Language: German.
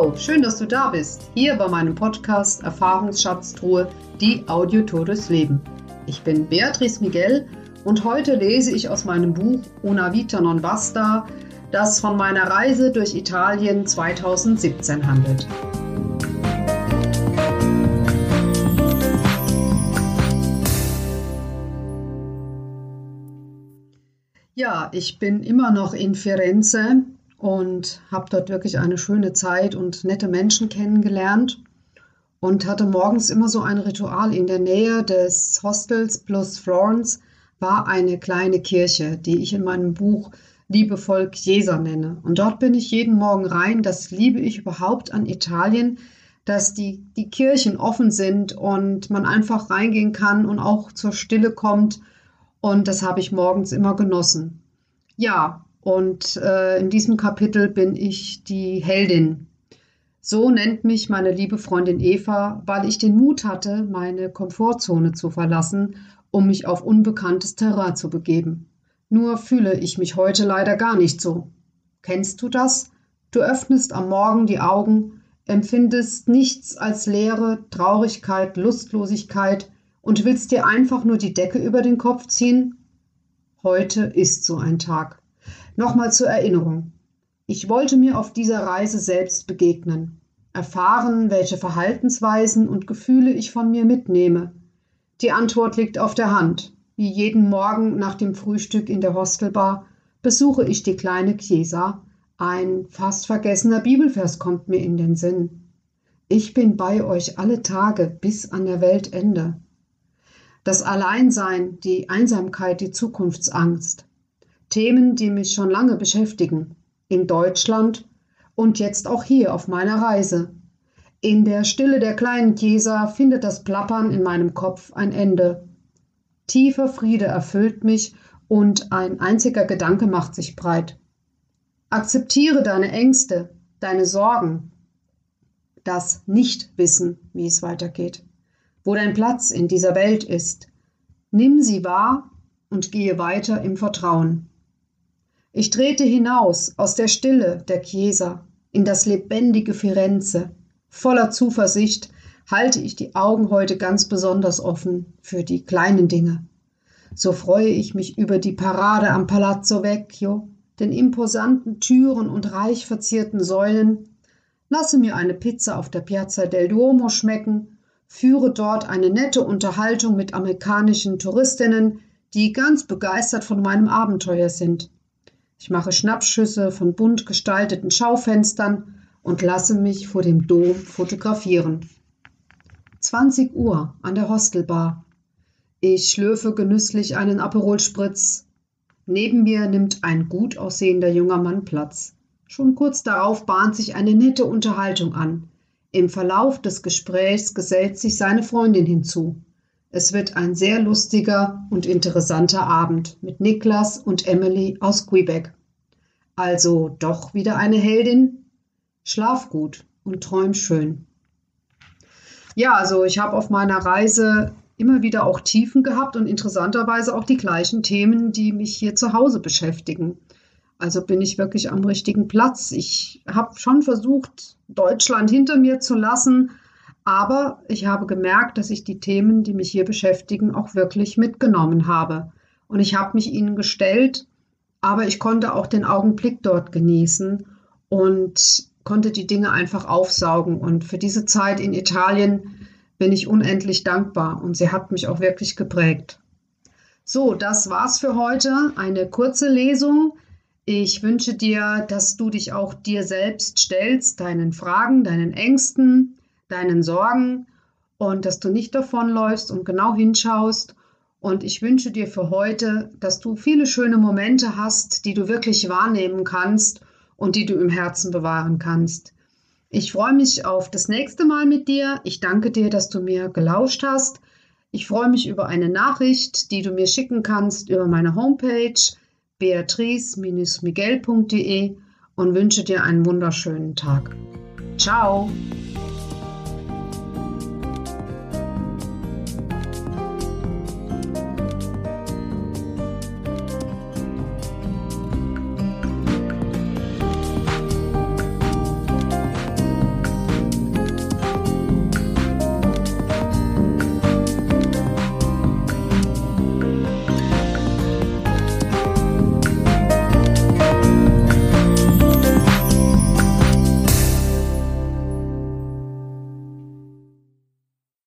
Ciao, schön, dass du da bist. Hier bei meinem Podcast Erfahrungsschatztruhe, die Audiotour durchs Leben. Ich bin Beatrice Miguel und heute lese ich aus meinem Buch Una Vita non basta, das von meiner Reise durch Italien 2017 handelt. Ja, ich bin immer noch in Firenze und habe dort wirklich eine schöne Zeit und nette Menschen kennengelernt und hatte morgens immer so ein Ritual. In der Nähe des Hostels plus Florence war eine kleine Kirche, die ich in meinem Buch liebevoll Chiesa nenne. Und dort bin ich jeden Morgen rein. Das liebe ich überhaupt an Italien, dass die, die Kirchen offen sind und man einfach reingehen kann und auch zur Stille kommt. Und das habe ich morgens immer genossen. Ja, und äh, in diesem Kapitel bin ich die Heldin. So nennt mich meine liebe Freundin Eva, weil ich den Mut hatte, meine Komfortzone zu verlassen, um mich auf unbekanntes Terrain zu begeben. Nur fühle ich mich heute leider gar nicht so. Kennst du das? Du öffnest am Morgen die Augen, empfindest nichts als Leere, Traurigkeit, Lustlosigkeit und willst dir einfach nur die Decke über den Kopf ziehen? Heute ist so ein Tag. Nochmal zur Erinnerung. Ich wollte mir auf dieser Reise selbst begegnen, erfahren, welche Verhaltensweisen und Gefühle ich von mir mitnehme. Die Antwort liegt auf der Hand. Wie jeden Morgen nach dem Frühstück in der Hostelbar besuche ich die kleine Chiesa. Ein fast vergessener Bibelvers kommt mir in den Sinn. Ich bin bei euch alle Tage bis an der Weltende. Das Alleinsein, die Einsamkeit, die Zukunftsangst, Themen, die mich schon lange beschäftigen, in Deutschland und jetzt auch hier auf meiner Reise. In der Stille der kleinen Chiesa findet das Plappern in meinem Kopf ein Ende. Tiefer Friede erfüllt mich und ein einziger Gedanke macht sich breit. Akzeptiere deine Ängste, deine Sorgen, das Nichtwissen, wie es weitergeht, wo dein Platz in dieser Welt ist. Nimm sie wahr und gehe weiter im Vertrauen. Ich trete hinaus aus der Stille der Chiesa in das lebendige Firenze. Voller Zuversicht halte ich die Augen heute ganz besonders offen für die kleinen Dinge. So freue ich mich über die Parade am Palazzo Vecchio, den imposanten Türen und reich verzierten Säulen, lasse mir eine Pizza auf der Piazza del Duomo schmecken, führe dort eine nette Unterhaltung mit amerikanischen Touristinnen, die ganz begeistert von meinem Abenteuer sind. Ich mache Schnappschüsse von bunt gestalteten Schaufenstern und lasse mich vor dem Dom fotografieren. 20 Uhr an der Hostelbar. Ich schlürfe genüsslich einen Aperol Spritz. Neben mir nimmt ein gut aussehender junger Mann Platz. Schon kurz darauf bahnt sich eine nette Unterhaltung an. Im Verlauf des Gesprächs gesellt sich seine Freundin hinzu. Es wird ein sehr lustiger und interessanter Abend mit Niklas und Emily aus Quebec. Also doch wieder eine Heldin? Schlaf gut und träum schön. Ja, also ich habe auf meiner Reise immer wieder auch Tiefen gehabt und interessanterweise auch die gleichen Themen, die mich hier zu Hause beschäftigen. Also bin ich wirklich am richtigen Platz. Ich habe schon versucht, Deutschland hinter mir zu lassen, aber ich habe gemerkt, dass ich die Themen, die mich hier beschäftigen, auch wirklich mitgenommen habe. Und ich habe mich ihnen gestellt, aber ich konnte auch den Augenblick dort genießen und konnte die Dinge einfach aufsaugen. Und für diese Zeit in Italien bin ich unendlich dankbar und sie hat mich auch wirklich geprägt. So, das war's für heute. Eine kurze Lesung. Ich wünsche dir, dass du dich auch dir selbst stellst, deinen Fragen, deinen Ängsten, deinen Sorgen und dass du nicht davonläufst und genau hinschaust. Und ich wünsche dir für heute, dass du viele schöne Momente hast, die du wirklich wahrnehmen kannst und die du im Herzen bewahren kannst. Ich freue mich auf das nächste Mal mit dir. Ich danke dir, dass du mir gelauscht hast. Ich freue mich über eine Nachricht, die du mir schicken kannst über meine Homepage beatrice-miguel.de und wünsche dir einen wunderschönen Tag. Ciao!